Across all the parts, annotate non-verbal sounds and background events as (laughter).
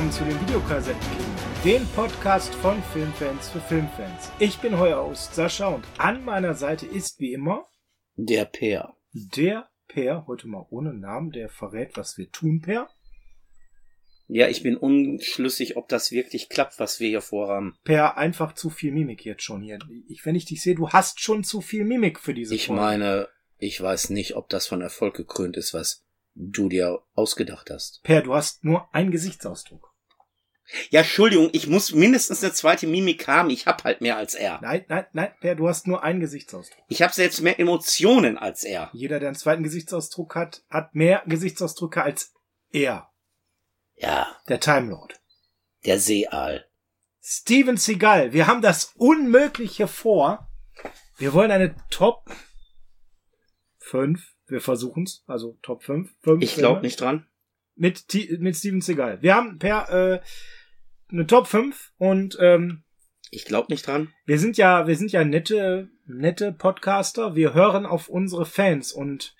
Willkommen zu den Videokassettenkindern, dem Podcast von Filmfans für Filmfans. Ich bin euer Host Sascha und an meiner Seite ist wie immer Der Peer. der Per, heute mal ohne Namen, der verrät, was wir tun, Per. Ja, ich bin unschlüssig, ob das wirklich klappt, was wir hier vorhaben. Per, einfach zu viel Mimik jetzt schon hier. Ich, wenn ich dich sehe, du hast schon zu viel Mimik für diese Ich Folge. meine, ich weiß nicht, ob das von Erfolg gekrönt ist, was du dir ausgedacht hast. Per, du hast nur einen Gesichtsausdruck. Ja, Entschuldigung, ich muss mindestens eine zweite Mimik haben. Ich hab halt mehr als er. Nein, nein, nein, Per, du hast nur einen Gesichtsausdruck. Ich habe selbst mehr Emotionen als er. Jeder, der einen zweiten Gesichtsausdruck hat, hat mehr Gesichtsausdrücke als er, Ja, der Time Lord. der Seeaal. Steven Seagal, wir haben das Unmögliche vor. Wir wollen eine Top 5. Wir versuchen's, also Top 5. fünf Ich glaube nicht dran. Mit, mit Steven Seagal. Wir haben per äh, eine Top 5 und ähm, Ich glaube nicht dran. wir sind ja, wir sind ja nette, nette Podcaster. Wir hören auf unsere Fans und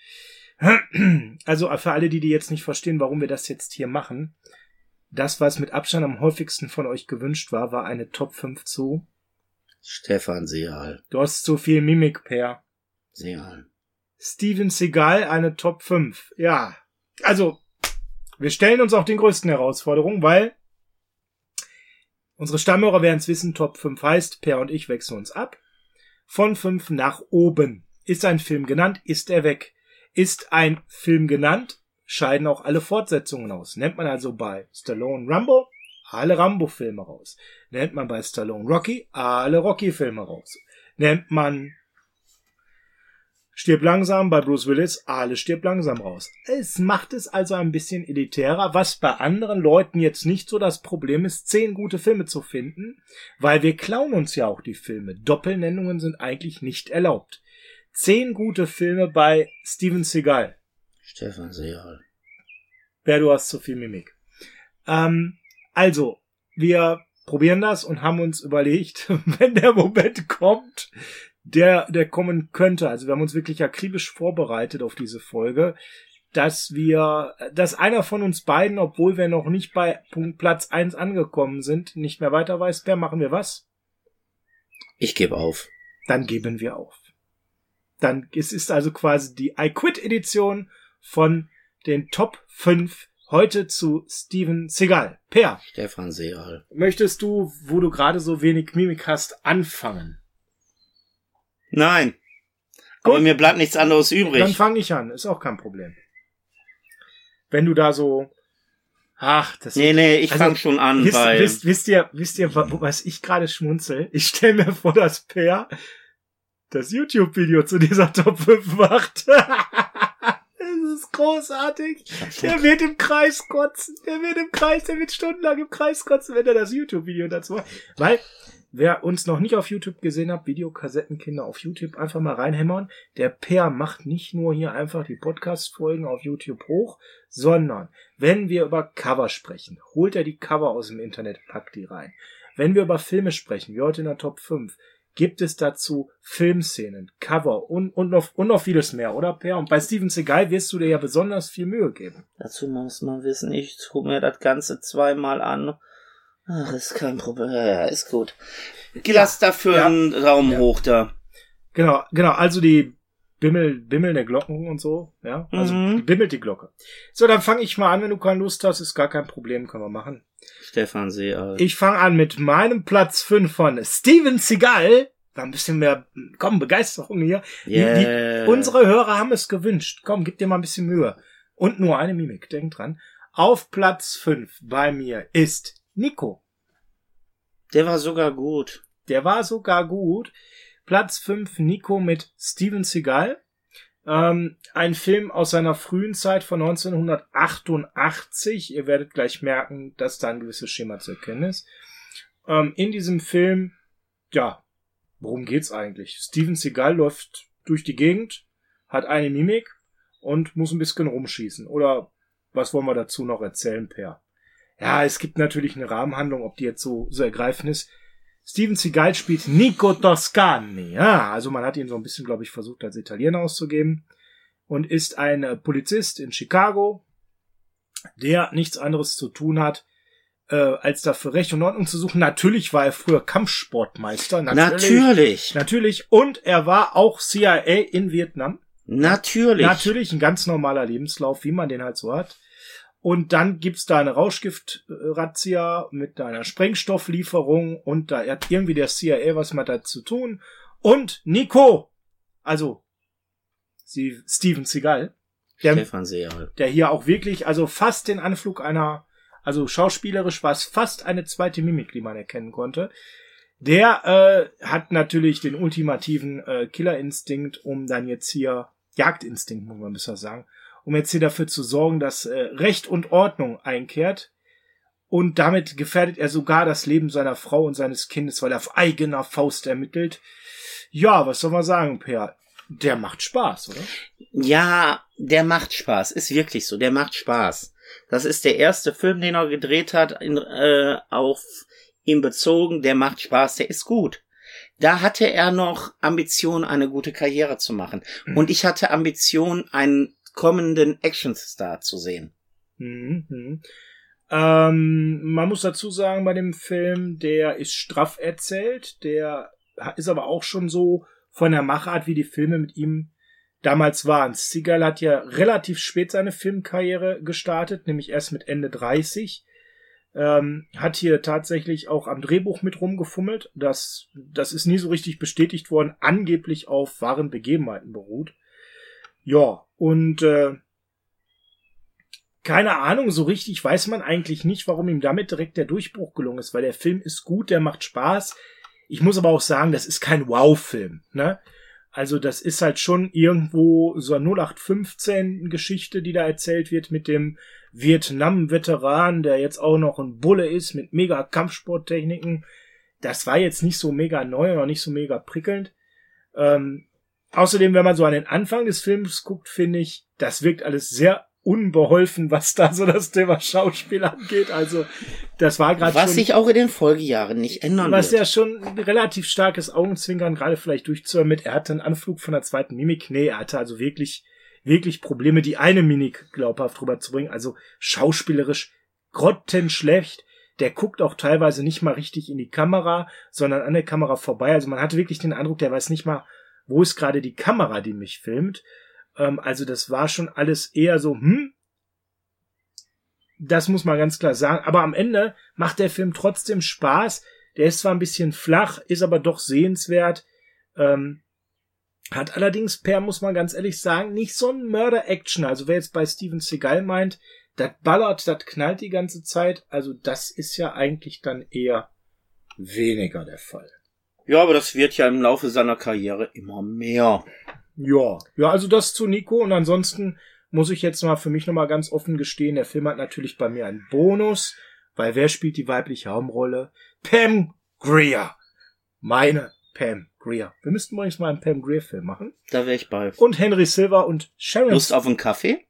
(clears throat) also für alle, die die jetzt nicht verstehen, warum wir das jetzt hier machen, das, was mit Abstand am häufigsten von euch gewünscht war, war eine Top 5 zu. Stefan Seeaal. Du hast zu viel Mimik, Per. Seeaal. Steven Seagal eine Top 5. Ja. Also, wir stellen uns auch den größten Herausforderungen, weil unsere Stammhörer werden es wissen, Top 5 heißt, Per und ich wechseln uns ab. Von 5 nach oben. Ist ein Film genannt, ist er weg. Ist ein Film genannt, scheiden auch alle Fortsetzungen aus. Nennt man also bei Stallone Rambo alle Rambo-Filme raus. Nennt man bei Stallone Rocky alle Rocky-Filme raus. Nennt man Stirb langsam bei Bruce Willis, alle stirb langsam raus. Es macht es also ein bisschen elitärer, was bei anderen Leuten jetzt nicht so das Problem ist, zehn gute Filme zu finden, weil wir klauen uns ja auch die Filme. Doppelnennungen sind eigentlich nicht erlaubt. Zehn gute Filme bei Steven Seagal. Stefan Seeaal. Wer du hast zu viel Mimik. Ähm, also, wir probieren das und haben uns überlegt, (laughs) wenn der Moment kommt, der, der kommen könnte. Also wir haben uns wirklich akribisch vorbereitet auf diese Folge, dass wir, dass einer von uns beiden, obwohl wir noch nicht bei Punkt Platz eins angekommen sind, nicht mehr weiter weiß, wer machen wir was? Ich gebe auf. Dann geben wir auf. Dann, es ist also quasi die I Quit Edition von den Top 5 heute zu Steven Seagal. Per, Stefan Seeaal. möchtest du, wo du gerade so wenig Mimik hast, anfangen? Nein. Aber Gut. mir bleibt nichts anderes Dann übrig. fange ich an, ist auch kein Problem. Wenn du da so, ach, das Nee, nee, ich Also, fang schon an, wisst, weil... wisst, wisst ihr, wisst ihr, wa- was ich gerade schmunzel? Ich stelle mir vor, dass Per das YouTube-Video zu dieser Top 5 macht. (laughs) das ist großartig. Der wird im Kreis kotzen. Der wird im Kreis, der wird stundenlang im Kreis kotzen, wenn er das YouTube-Video dazu macht. Weil, wer uns noch nicht auf YouTube gesehen hat, Videokassettenkinder auf YouTube, einfach mal reinhämmern. Der Per macht nicht nur hier einfach die Podcast-Folgen auf YouTube hoch, sondern wenn wir über Cover sprechen, holt er die Cover aus dem Internet, packt die rein. Wenn wir über Filme sprechen, wie heute in der Top 5, gibt es dazu Filmszenen, Cover und, und, noch, und noch vieles mehr, oder Per? Und bei Steven Seagal wirst du dir ja besonders viel Mühe geben. Dazu muss man wissen, ich tu mir das Ganze zweimal an. Ach, ist kein Problem. Ja, ist gut. Lass dafür Ja. einen Raum Ja. hoch da. Genau, genau, also die Bimmel, bimmelnde Glocken und so, ja. Also Mhm. die bimmelt die Glocke. So, dann fange ich mal an, wenn du keine Lust hast, ist gar kein Problem, können wir machen. Stefan Seeal. Ich fange an mit meinem Platz 5 von Steven Seagal. War ein bisschen mehr, komm, Begeisterung hier. Die, Yeah. die, unsere Hörer haben es gewünscht. Komm, gib dir mal ein bisschen Mühe. Und nur eine Mimik, denk dran. Auf Platz 5 bei mir ist Nico. Der war sogar gut. Der war sogar gut. Platz 5 Nico mit Steven Seagal. Ähm, ein Film aus seiner frühen Zeit von 1988. Ihr werdet gleich merken, dass da ein gewisses Schema zu erkennen ist. Ähm, in diesem Film, ja, worum geht's eigentlich? Steven Seagal läuft durch die Gegend, hat eine Mimik und muss ein bisschen rumschießen. Oder was wollen wir dazu noch erzählen, Per? Ja, es gibt natürlich eine Rahmenhandlung, ob die jetzt so, so ergreifend ist. Steven Seagal spielt Nico Toscani. Ja, also man hat ihn so ein bisschen, glaube ich, versucht als Italiener auszugeben. Und ist ein äh, Polizist in Chicago, der nichts anderes zu tun hat, äh, als dafür Recht und Ordnung zu suchen. Natürlich war er früher Kampfsportmeister. Natürlich. Natürlich. Natürlich. Und er war auch CIA in Vietnam. Natürlich. Natürlich ein ganz normaler Lebenslauf, wie man den halt so hat. Und dann gibt's da eine Rauschgift-Razzia mit einer Sprengstofflieferung und da hat irgendwie der CIA was mit dazu tun. Und Nico, also Steven Seagal, der, Stefan Seagal. der hier auch wirklich, also fast den Anflug einer, also schauspielerisch war es fast eine zweite Mimik, die man erkennen konnte. Der äh, hat natürlich den ultimativen äh, Killerinstinkt, um dann jetzt hier Jagdinstinkt, muss man besser sagen, um jetzt hier dafür zu sorgen, dass äh, Recht und Ordnung einkehrt. Und damit gefährdet er sogar das Leben seiner Frau und seines Kindes, weil er auf eigener Faust ermittelt. Ja, was soll man sagen, Per? Der macht Spaß, oder? Ja, der macht Spaß. Ist wirklich so. Der macht Spaß. Das ist der erste Film, den er gedreht hat, in, äh, auf ihn bezogen. Der macht Spaß. Der ist gut. Da hatte er noch Ambition, eine gute Karriere zu machen. Mhm. Und ich hatte Ambition, einen kommenden Actionstar zu sehen. Mhm. mhm. Ähm, man muss dazu sagen, bei dem Film, der ist straff erzählt, der ist aber auch schon so von der Machart, wie die Filme mit ihm damals waren. Seagal hat ja relativ spät seine Filmkarriere gestartet, nämlich erst mit Ende 30. Ähm, hat hier tatsächlich auch am Drehbuch mit rumgefummelt. Das, das ist nie so richtig bestätigt worden, angeblich auf wahren Begebenheiten beruht. Ja, und äh, keine Ahnung, so richtig weiß man eigentlich nicht, warum ihm damit direkt der Durchbruch gelungen ist, weil der Film ist gut, der macht Spaß. Ich muss aber auch sagen, das ist kein Wow-Film, ne? Also das ist halt schon irgendwo so eine 0815-Geschichte, die da erzählt wird mit dem Vietnam-Veteran, der jetzt auch noch ein Bulle ist mit mega Kampfsporttechniken. Das war jetzt nicht so mega neu und auch nicht so mega prickelnd. Ähm, außerdem, wenn man so an den Anfang des Films guckt, finde ich, das wirkt alles sehr unbeholfen, was da so das Thema Schauspiel angeht. Also das war gerade Was schon, sich auch in den Folgejahren nicht ändern was wird. ja schon ein relativ starkes Augenzwinkern gerade vielleicht durchzuhören mit, er hatte einen Anflug von der zweiten Mimik. Nee, er hatte also wirklich, wirklich Probleme, die eine Mimik glaubhaft rüberzubringen. Also schauspielerisch grottenschlecht. Der guckt auch teilweise nicht mal richtig in die Kamera, sondern an der Kamera vorbei. Also man hatte wirklich den Eindruck, der weiß nicht mal, wo ist gerade die Kamera, die mich filmt. Ähm, also das war schon alles eher so, hm, das muss man ganz klar sagen. Aber am Ende macht der Film trotzdem Spaß. Der ist zwar ein bisschen flach, ist aber doch sehenswert. Ähm, hat allerdings per, muss man ganz ehrlich sagen, nicht so ein Mörder-Action. Also wer jetzt bei Steven Seagal meint, das ballert, das knallt die ganze Zeit. Also das ist ja eigentlich dann eher weniger der Fall. Ja, aber das wird ja im Laufe seiner Karriere immer mehr. Ja, ja, also das zu Nico und ansonsten muss ich jetzt mal für mich nochmal ganz offen gestehen, der Film hat natürlich bei mir einen Bonus, weil wer spielt die weibliche Hauptrolle? Pam Grier. Meine Pam Grier. Wir müssten übrigens mal einen Pam Grier Film machen. Da wäre ich bei. Und Henry Silver und Sharon Lust auf einen Kaffee?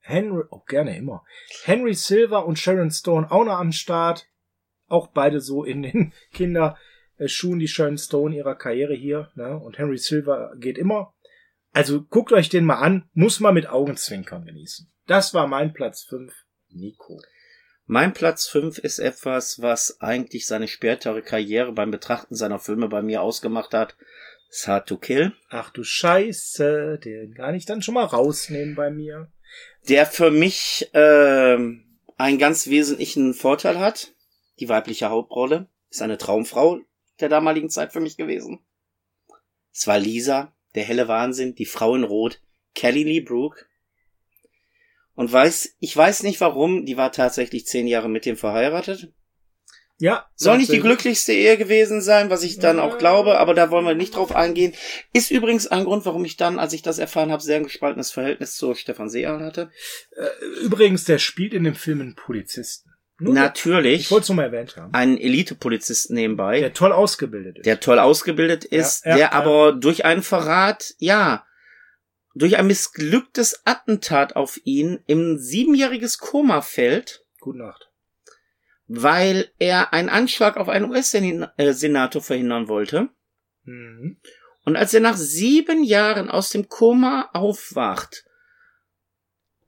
Henry, oh, gerne immer. Henry Silver und Sharon Stone auch noch am Start. Auch beide so in den (laughs) Kinderschuhen, die Sharon Stone ihrer Karriere hier, ne? Und Henry Silver geht immer. Also guckt euch den mal an, muss man mit Augenzwinkern genießen. Das war mein Platz 5, Nico. Mein Platz 5 ist etwas, was eigentlich seine spätere Karriere beim Betrachten seiner Filme bei mir ausgemacht hat. It's Hard to Kill. Ach du Scheiße, den kann ich dann schon mal rausnehmen bei mir. Der für mich ähm, einen ganz wesentlichen Vorteil hat. Die weibliche Hauptrolle ist eine Traumfrau der damaligen Zeit für mich gewesen. Es war Lisa, der helle Wahnsinn, die Frau in Rot, Kelly Lee Brooke. Und weiß, ich weiß nicht warum, die war tatsächlich zehn Jahre mit dem verheiratet. Ja. Soll nicht die glücklichste Ehe gewesen sein, was ich dann auch glaube, aber da wollen wir nicht drauf eingehen. Ist übrigens ein Grund, warum ich dann, als ich das erfahren habe, sehr ein gespaltenes Verhältnis zu Stefan Seeal hatte. Übrigens, der spielt in dem Film einen Polizisten. Nur- Natürlich Ich wollte es nur mal erwähnt haben. einen Elite-Polizisten nebenbei, Der toll ausgebildet ist. der toll ausgebildet ist, Ja, ja, der ja. aber durch einen Verrat, ja, durch ein missglücktes Attentat auf ihn im siebenjähriges Koma fällt, Gute Nacht. weil er einen Anschlag auf einen US-Senator verhindern wollte. Mhm. Und als er nach sieben Jahren aus dem Koma aufwacht,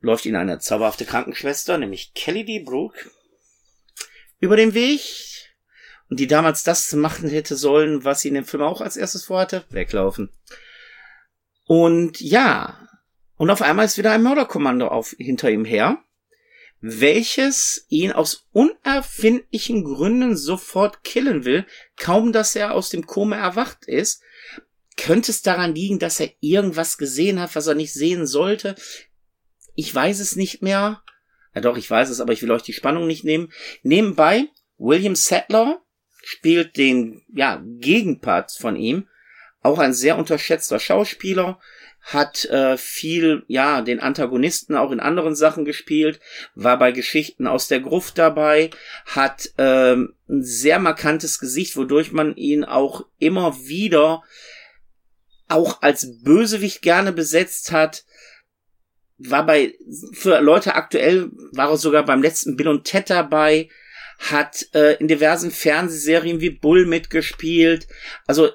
läuft ihn eine zauberhafte Krankenschwester, nämlich Kelly D. Brooke, über den Weg und die damals das machen hätte sollen, was sie in dem Film auch als erstes vorhatte, weglaufen. Und ja, und auf einmal ist wieder ein Mörderkommando auf, hinter ihm her, welches ihn aus unerfindlichen Gründen sofort killen will, kaum dass er aus dem Koma erwacht ist. Könnte es daran liegen, dass er irgendwas gesehen hat, was er nicht sehen sollte? Ich weiß es nicht mehr. Ja doch, ich weiß es, aber ich will euch die Spannung nicht nehmen. Nebenbei, William Sattler spielt den, ja, Gegenpart von ihm. Auch ein sehr unterschätzter Schauspieler hat äh, viel, ja, den Antagonisten auch in anderen Sachen gespielt, war bei Geschichten aus der Gruft dabei, hat ähm, ein sehr markantes Gesicht, wodurch man ihn auch immer wieder auch als Bösewicht gerne besetzt hat. War bei, für Leute aktuell, war er sogar beim letzten Bill und Ted dabei, hat äh, in diversen Fernsehserien wie Bull mitgespielt. Also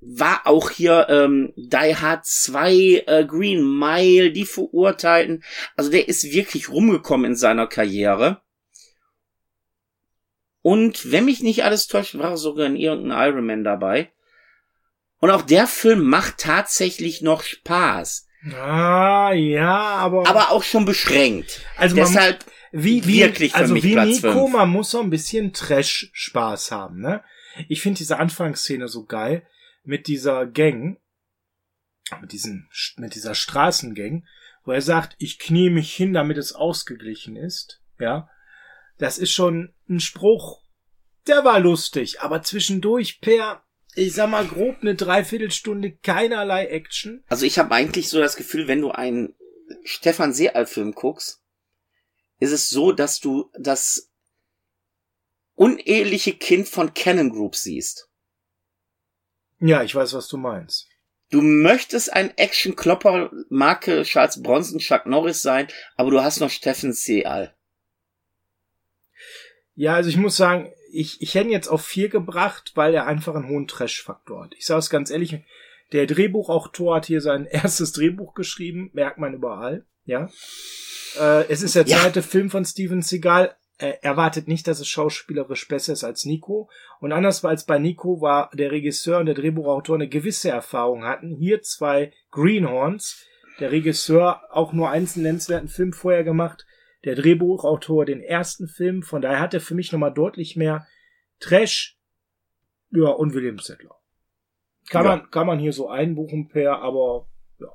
war auch hier ähm, Die Hard 2, äh, Green Mile, die Verurteilten. Also der ist wirklich rumgekommen in seiner Karriere. Und wenn mich nicht alles täuscht, war er sogar in irgendeinem Iron Man dabei. Und auch der Film macht tatsächlich noch Spaß. Ah, ja, aber. Aber auch schon beschränkt. Also Deshalb wie, wie, wirklich für also mich wie Platz Nico, fünf. man muss so ein bisschen Trash-Spaß haben, ne? Ich finde diese Anfangsszene so geil mit dieser Gang, mit diesen, mit dieser Straßengang, wo er sagt, ich knie mich hin, damit es ausgeglichen ist, ja. Das ist schon ein Spruch, der war lustig, aber zwischendurch per, ich sag mal grob eine Dreiviertelstunde keinerlei Action. Also ich habe eigentlich so das Gefühl, wenn du einen Stefan Seeal-Film guckst, ist es so, dass du das uneheliche Kind von Canon Group siehst. Ja, ich weiß, was du meinst. Du möchtest ein Action-Klopper Marke Charles Bronson, Chuck Norris sein, aber du hast noch Steffen Seeal. Ja, also ich muss sagen, ich, ich hätte ihn jetzt auf vier gebracht, weil er einfach einen hohen Trash-Faktor hat. Ich sage es ganz ehrlich, der Drehbuchautor hat hier sein (laughs) erstes Drehbuch geschrieben, merkt man überall, ja. Äh, es ist der Ja. zweite Film von Steven Seagal. Er erwartet nicht, dass es schauspielerisch besser ist als Nico. Und anders als bei Nico war der Regisseur und der Drehbuchautor eine gewisse Erfahrung hatten. Hier zwei Greenhorns. Der Regisseur auch nur einen nennenswerten Film vorher gemacht. Der Drehbuchautor den ersten Film. Von daher hat er für mich nochmal deutlich mehr Trash. Ja, und William Settler. Kann Ja. man, kann man hier so einbuchen per, aber ja.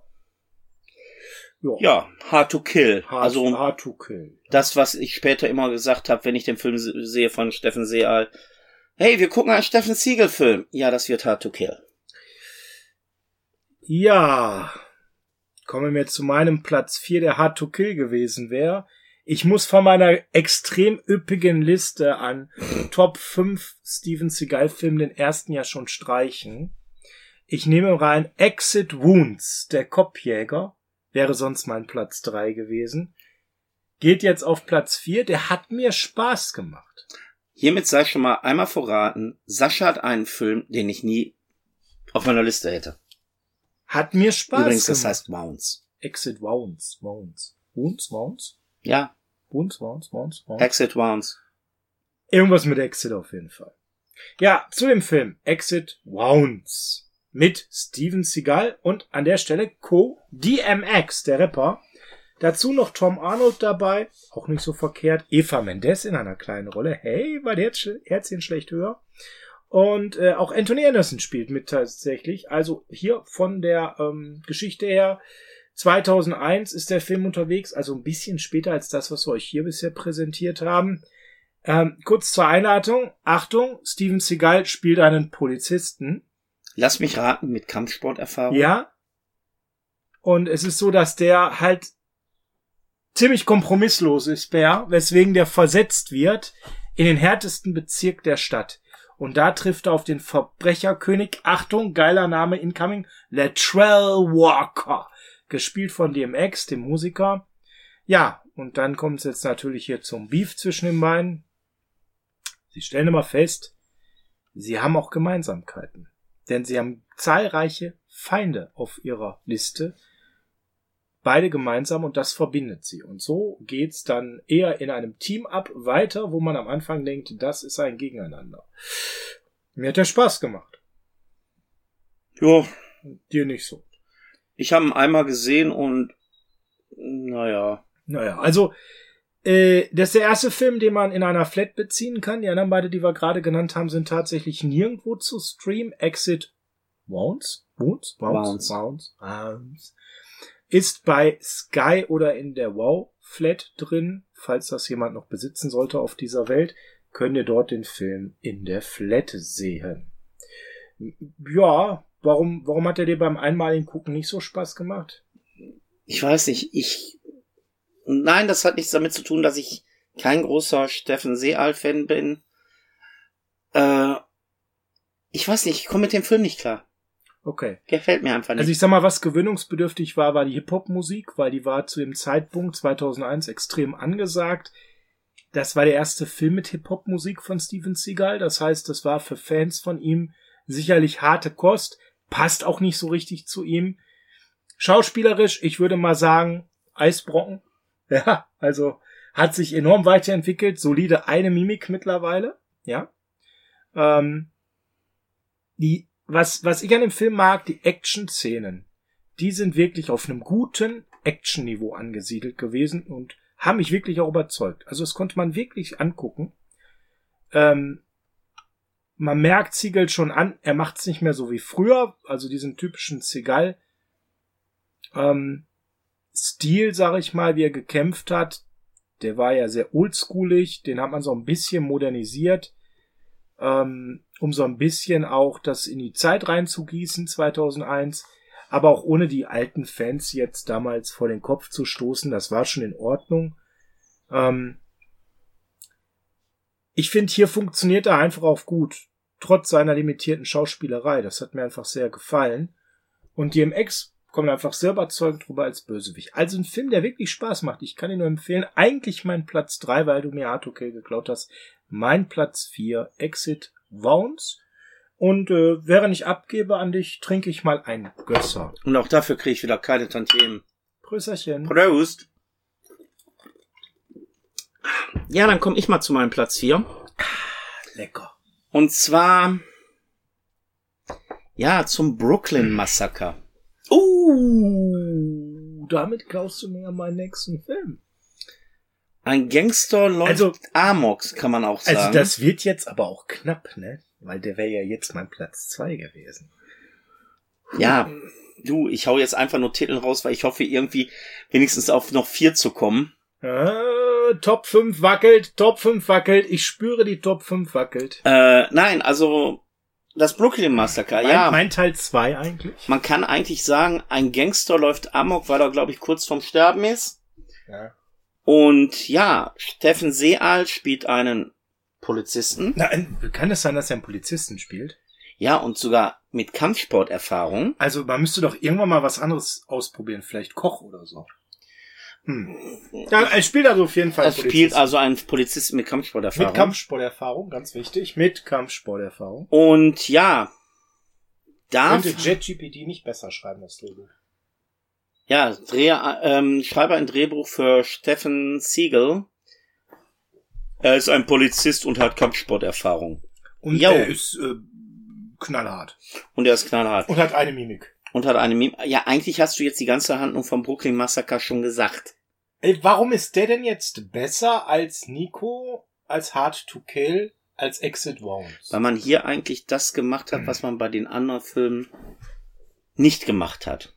Ja. Ja, Hard to Kill. Hard, also hard to kill. das, was ich später immer gesagt habe, wenn ich den Film se- sehe von Steffen Seeal. Hey, wir gucken einen Steffen Siegel-Film. Ja, das wird Hard to Kill. Ja. Kommen wir zu meinem Platz 4, der Hard to Kill gewesen wäre. Ich muss von meiner extrem üppigen Liste an Top 5 Steven Seagal Filmen den ersten ja schon streichen. Ich nehme rein Exit Wounds, der Kopfjäger. Wäre sonst mein Platz 3 gewesen. Geht jetzt auf Platz 4. Der hat mir Spaß gemacht. Hiermit sei schon mal einmal verraten, Sascha hat einen Film, den ich nie auf meiner Liste hätte. Hat mir Spaß Übrigens, gemacht. das heißt Wounds. Exit Wounds. Wounds. Wounds? Wounds? Ja, Wounds? Wounds? Wounds? Wounds? Exit Wounds. Irgendwas mit Exit auf jeden Fall. Ja, zu dem Film Exit Wounds mit Steven Seagal und an der Stelle Co. DMX, der Rapper. Dazu noch Tom Arnold dabei, auch nicht so verkehrt. Eva Mendes in einer kleinen Rolle. Hey, war der Herz- Herzchen schlecht höher. Und äh, auch Anthony Anderson spielt mit tatsächlich. Also hier von der ähm, Geschichte her 2001 ist der Film unterwegs, also ein bisschen später als das, was wir euch hier bisher präsentiert haben. Ähm, kurz zur Einleitung. Achtung, Steven Seagal spielt einen Polizisten. Lass mich raten, mit Kampfsporterfahrung. Ja. Und es ist so, dass der halt ziemlich kompromisslos ist, Bär, weswegen der versetzt wird in den härtesten Bezirk der Stadt. Und da trifft er auf den Verbrecherkönig, Achtung, geiler Name incoming, Latrell Walker, gespielt von DMX, dem Musiker. Ja, und dann kommt es jetzt natürlich hier zum Beef zwischen den beiden. Sie stellen immer fest, sie haben auch Gemeinsamkeiten. Denn sie haben zahlreiche Feinde auf ihrer Liste. beide gemeinsam und das verbindet sie. Und so geht's dann eher in einem Team ab weiter, wo man am Anfang denkt, das ist ein Gegeneinander. Mir hat der Spaß gemacht. Ja, Dir nicht so. Ich habe ihn einmal gesehen und naja. Naja, also äh, das ist der erste Film, den man in einer Flat beziehen kann. Die anderen beide, die wir gerade genannt haben, sind tatsächlich nirgendwo zu streamen. Exit Wounds? Wounds? Wounds. Wounds. Wounds. Ist bei Sky oder in der Wow Flat drin. Falls das jemand noch besitzen sollte auf dieser Welt, könnt ihr dort den Film in der Flat sehen. Ja, warum, warum hat er dir beim einmaligen Gucken nicht so Spaß gemacht? Ich weiß nicht, ich. Nein, das hat nichts damit zu tun, dass ich kein großer Steffen Seal-Fan bin. Äh, ich weiß nicht, ich komme mit dem Film nicht klar. Okay. Gefällt mir einfach nicht. Also ich sag mal, was gewöhnungsbedürftig war, war die Hip-Hop-Musik, weil die war zu dem Zeitpunkt 2001 extrem angesagt. Das war der erste Film mit Hip-Hop-Musik von Steven Seagal. Das heißt, das war für Fans von ihm sicherlich harte Kost. Passt auch nicht so richtig zu ihm. Schauspielerisch, ich würde mal sagen, Eisbrocken. (laughs) Ja, also hat sich enorm weiterentwickelt. Solide eine Mimik mittlerweile. Ja. Ähm, die, was, was ich an dem Film mag, die Action-Szenen, die sind wirklich auf einem guten Action-Niveau angesiedelt gewesen und haben mich wirklich auch überzeugt. Also das konnte man wirklich angucken. Ähm, man merkt Siegel schon an, er macht es nicht mehr so wie früher, also diesen typischen Seagal ähm, Stil, sag ich mal, wie er gekämpft hat. Der war ja sehr oldschoolig, den hat man so ein bisschen modernisiert, ähm, um so ein bisschen auch das in die Zeit reinzugießen, 2001, aber auch ohne die alten Fans jetzt damals vor den Kopf zu stoßen, das war schon in Ordnung. Ähm, ich finde, hier funktioniert er einfach auch gut, trotz seiner limitierten Schauspielerei. Das hat mir einfach sehr gefallen. Und DMX kommt einfach sehr überzeugend drüber als Bösewicht. Also ein Film, der wirklich Spaß macht. Ich kann ihn nur empfehlen. Eigentlich mein Platz drei, weil du mir Hardcore geklaut hast. Mein Platz vier, Exit Wounds. Und äh, während ich abgebe an dich, trinke ich mal ein Gösser. Und auch dafür kriege ich wieder keine Tantiemen. Prösterchen. Prost. Ja, dann komme ich mal zu meinem Platz 4. Lecker. Und zwar, ja, zum Brooklyn Massaker. Uh, damit klaust du mir meinen nächsten Film. Ein Gangster läuft Also- Amok, kann man auch sagen. Also das wird jetzt aber auch knapp, ne? Weil der wäre ja jetzt mein Platz zwei gewesen. ja, du, ich hau jetzt einfach nur Titel raus, weil ich hoffe, irgendwie wenigstens auf noch vier zu kommen. Ah, Top 5 wackelt, Top 5 wackelt. Ich spüre die Top 5 wackelt. Äh, nein, also das Brooklyn Massaker, Mein, ja. mein Teil 2 eigentlich. Man kann eigentlich sagen, ein Gangster läuft Amok, weil er, glaube ich, kurz vorm Sterben ist. Ja. Und ja, Steffen Seal spielt einen Polizisten. Na, kann es sein, dass er einen Polizisten spielt? Ja, und sogar mit Kampfsporterfahrung. Also man müsste doch irgendwann mal was anderes ausprobieren, vielleicht Koch oder so. Hm. Ja, er spielt also auf jeden Fall Er spielt also einen Polizisten mit Kampfsporterfahrung. mit Kampfsporterfahrung, ganz wichtig, mit Kampfsporterfahrung. Und ja, da, Könnte JetGPT nicht besser schreiben, das Drehbuch. ja, Dreh, ähm, Schreiber ein Drehbuch für Steffen Siegel. Er ist ein Polizist und hat Kampfsporterfahrung. Und Jo. er ist äh, knallhart. Und er ist knallhart. Und hat eine Mimik. Und hat eine Mim Ja, eigentlich hast du jetzt die ganze Handlung vom Brooklyn Massaker schon gesagt. Ey, warum ist der denn jetzt besser als Nico, als Hard to Kill, als Exit Wounds? Weil man hier eigentlich das gemacht hat, was man bei den anderen Filmen nicht gemacht hat.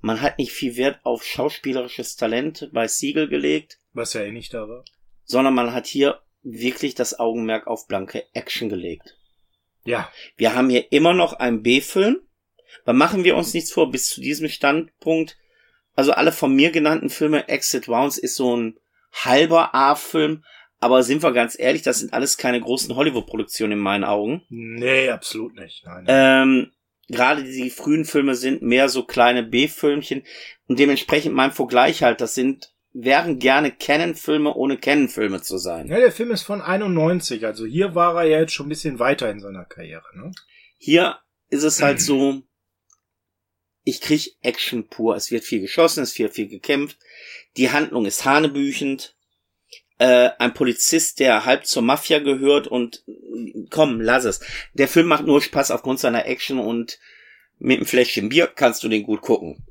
Man hat nicht viel Wert auf schauspielerisches Talent bei Siegel gelegt, Was ja eh nicht da war. sondern man hat hier wirklich das Augenmerk auf blanke Action gelegt. Ja. Wir haben hier immer noch einen B-Film. Aber machen wir uns nichts vor, bis zu diesem Standpunkt, also alle von mir genannten Filme, Exit Wounds ist so ein halber A-Film, aber sind wir ganz ehrlich, das sind alles keine großen Hollywood-Produktionen in meinen Augen. Nee, absolut nicht. Nein, nein. Ähm, gerade die frühen Filme sind mehr so kleine B-Filmchen und dementsprechend mein Vergleich halt, das sind, wären gerne Canon-Filme ohne Canon-Filme zu sein. Ja, der Film ist von 91, also hier war er ja jetzt schon ein bisschen weiter in seiner Karriere, ne? Hier ist es halt (clears throat) so, ich krieg Action pur. Es wird viel geschossen, es wird viel gekämpft. Die Handlung ist hanebüchend. Äh, ein Polizist, der halb zur Mafia gehört und komm, lass es. Der Film macht nur Spaß aufgrund seiner Action und mit einem Fläschchen Bier kannst du den gut gucken.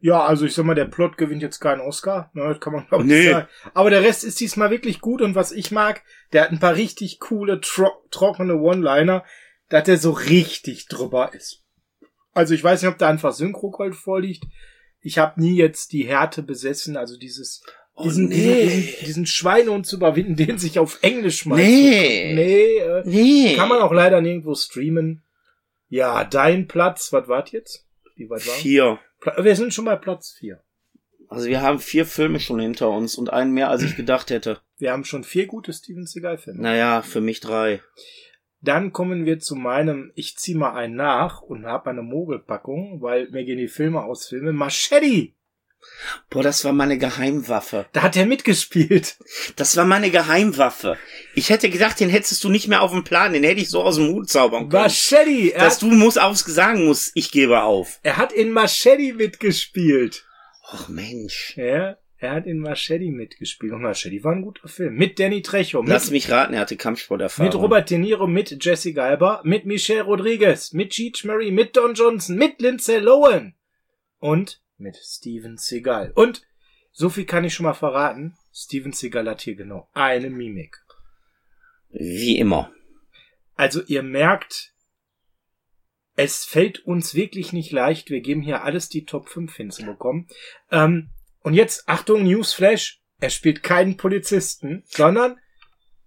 Ja, also ich sag mal, der Plot gewinnt jetzt keinen Oscar. Ne, das kann man glaube ich Nee. sagen. Aber der Rest ist diesmal wirklich gut und was ich mag, der hat ein paar richtig coole, tro trockene One-Liner, dass der so richtig drüber ist. Also ich weiß nicht, ob da einfach Synchro-Gold vorliegt. Ich habe nie jetzt die Härte besessen, also dieses Oh, diesen, nee. diesen, diesen, Schweinehund zu überwinden, den sich auf Englisch mal Nee. Nee, äh, Nee. kann man auch leider nirgendwo streamen. Ja, dein Platz, was wart jetzt? Wie weit war? Vier. Wir sind schon bei Platz vier. Also wir haben vier Filme schon hinter uns und einen mehr, als ich gedacht hätte. Wir haben schon vier gute Steven Seagal-Filme. Naja, für mich drei. Dann kommen wir zu meinem, ich zieh mal einen nach und hab eine Mogelpackung, weil mir gehen die Filme aus Filme. Machete! Boah, das war meine Geheimwaffe. Da hat er mitgespielt. Das war meine Geheimwaffe. Ich hätte gedacht, den hättest du nicht mehr auf dem Plan, den hätte ich so aus dem Hut zaubern können. Machete! Dass du musst aufs sagen musst, ich gebe auf. er hat in Machete mitgespielt. Ach Mensch. Ja, er hat in Machete mitgespielt. Und Machete war ein guter Film. Mit Danny Trejo, mit, Lass mich raten, er hatte Kampfsporterfahrung. mit Robert De Niro, mit Jesse Galber, mit Michelle Rodriguez, mit Cheech Murray, mit Don Johnson, mit Lindsay Lohan. Und mit Steven Seagal. Und so viel kann ich schon mal verraten. Steven Seagal hat hier genau eine Mimik. Wie immer. Also ihr merkt, es fällt uns wirklich nicht leicht. Wir geben hier alles die Top 5 hinzubekommen. Ähm, und jetzt, Achtung, Newsflash. Er spielt keinen Polizisten, sondern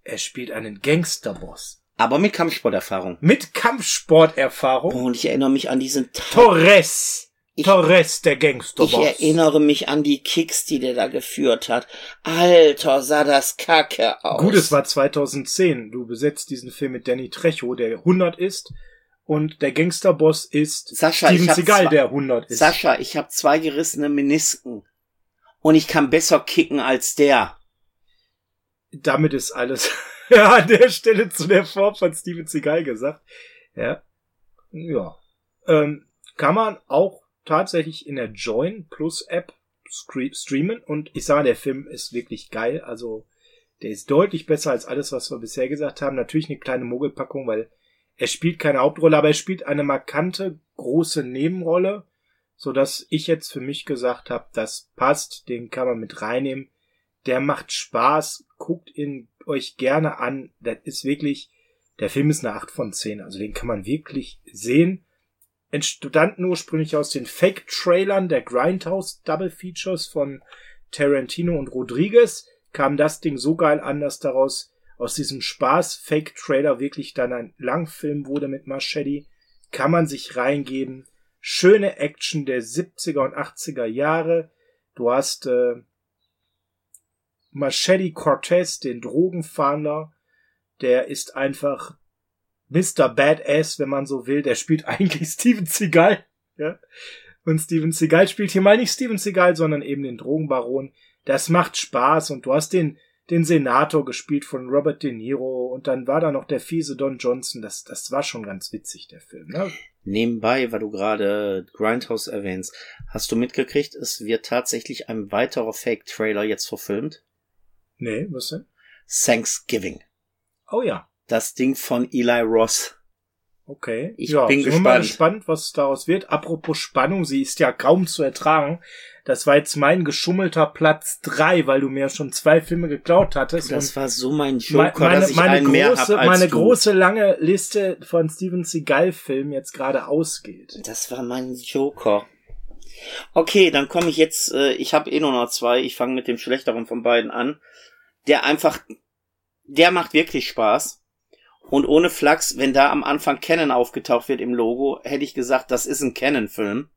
er spielt einen Gangsterboss. Aber mit Kampfsporterfahrung. Mit Kampfsporterfahrung. Und ich erinnere mich an diesen Tag. Torres. Ich- Torres, der Ich Gangsterboss. erinnere mich an die Kicks, die der da geführt hat. Alter, sah das kacke aus. Gut, es war 2010. Du besetzt diesen Film mit Danny Trejo, der 100 ist. Und der Gangsterboss ist Sascha, Steven ich Seagal, zwei- der 100 ist. Sascha, ich habe zwei gerissene Menisken. Und ich kann besser kicken als der. damit ist alles (laughs) ja, an der Stelle zu der Form von Steven Seagal gesagt. Ja. Ja. Ähm, kann man auch tatsächlich in der Join Plus App streamen und ich sage, der Film ist wirklich geil. Also, der ist deutlich besser als alles, was wir bisher gesagt haben. Natürlich eine kleine Mogelpackung, weil er spielt keine Hauptrolle, aber er spielt eine markante, große Nebenrolle, so dass ich jetzt für mich gesagt habe, das passt, den kann man mit reinnehmen. Der macht Spaß, guckt ihn euch gerne an. Das ist wirklich, der Film ist eine 8 von 10, also den kann man wirklich sehen. Entstanden ursprünglich aus den Fake-Trailern der Grindhouse Double Features von Tarantino und Rodriguez, kam das Ding so geil an, dass daraus aus diesem Spaß-Fake-Trailer wirklich dann ein Langfilm wurde mit Machete. Kann man sich reingeben. Schöne Action der 70er und 80er Jahre. Du hast äh, Machete Cortez, den Drogenfahnder. Der ist einfach Mr. Badass, wenn man so will. Der spielt (laughs) eigentlich Steven Seagal. Ja? Und Steven Seagal spielt hier mal nicht Steven Seagal, sondern eben den Drogenbaron. Das macht Spaß und du hast den, den Senator gespielt von Robert De Niro und dann war da noch der fiese Don Johnson. Das, das war schon ganz witzig, der Film. Ne? Nebenbei, weil du gerade Grindhouse erwähnst, hast du mitgekriegt, es wird tatsächlich ein weiterer Fake-Trailer jetzt verfilmt? Nee, was denn? Thanksgiving. Oh ja. Das Ding von Eli Ross. Okay. Ich ja, bin sind wir mal gespannt. gespannt, was daraus wird. Apropos Spannung, sie ist ja kaum zu ertragen. Das war jetzt mein geschummelter Platz drei, weil du mir schon zwei Filme geklaut hattest. Das war so mein me- Joker, dass ich einen mehr hab große, als meine du. große lange Liste von Steven Seagal-Filmen jetzt gerade ausgeht. Das war mein Joker. Okay, dann komme ich jetzt, äh, ich habe eh nur noch zwei, ich fange mit dem schlechteren von beiden an. Der einfach, der macht wirklich Spaß. Und ohne Flachs, wenn da am Anfang Canon aufgetaucht wird im Logo, hätte ich gesagt, das ist ein Canon-Film.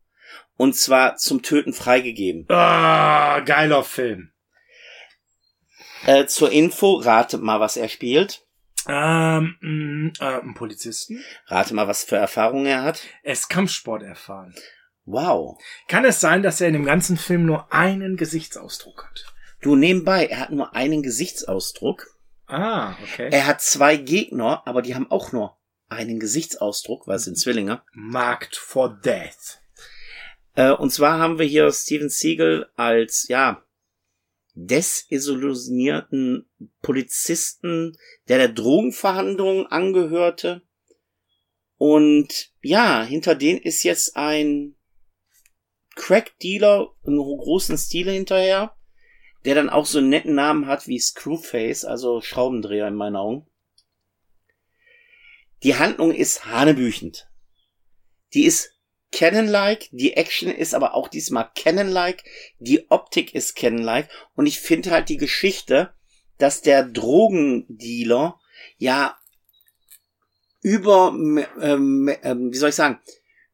Und zwar zum Töten freigegeben. Ah, geiler Film. Äh, zur Info, ratet mal, was er spielt. Ähm, mh, äh, ein Polizisten. Rate mal, was für Erfahrungen er hat. Er ist Kampfsport erfahren. Wow. Kann es sein, dass er in dem ganzen Film nur einen Gesichtsausdruck hat? Du nebenbei, er hat nur einen Gesichtsausdruck. Ah, okay. Er hat zwei Gegner, aber die haben auch nur einen Gesichtsausdruck, weil es sind Zwillinge. Marked for Death. Äh, und zwar haben wir hier Steven Siegel als, ja, desillusionierten Polizisten, der der Drogenverhandlungen angehörte. Und ja, hinter denen ist jetzt ein Crack-Dealer im großen Stile hinterher, der dann auch so einen netten Namen hat wie Screwface, also Schraubendreher in meinen Augen. Die Handlung ist hanebüchend. Die ist Canon-like, die Action ist aber auch diesmal Canon-like, die Optik ist Canon-like und ich finde halt die Geschichte, dass der Drogendealer ja über, ähm, ähm, wie soll ich sagen,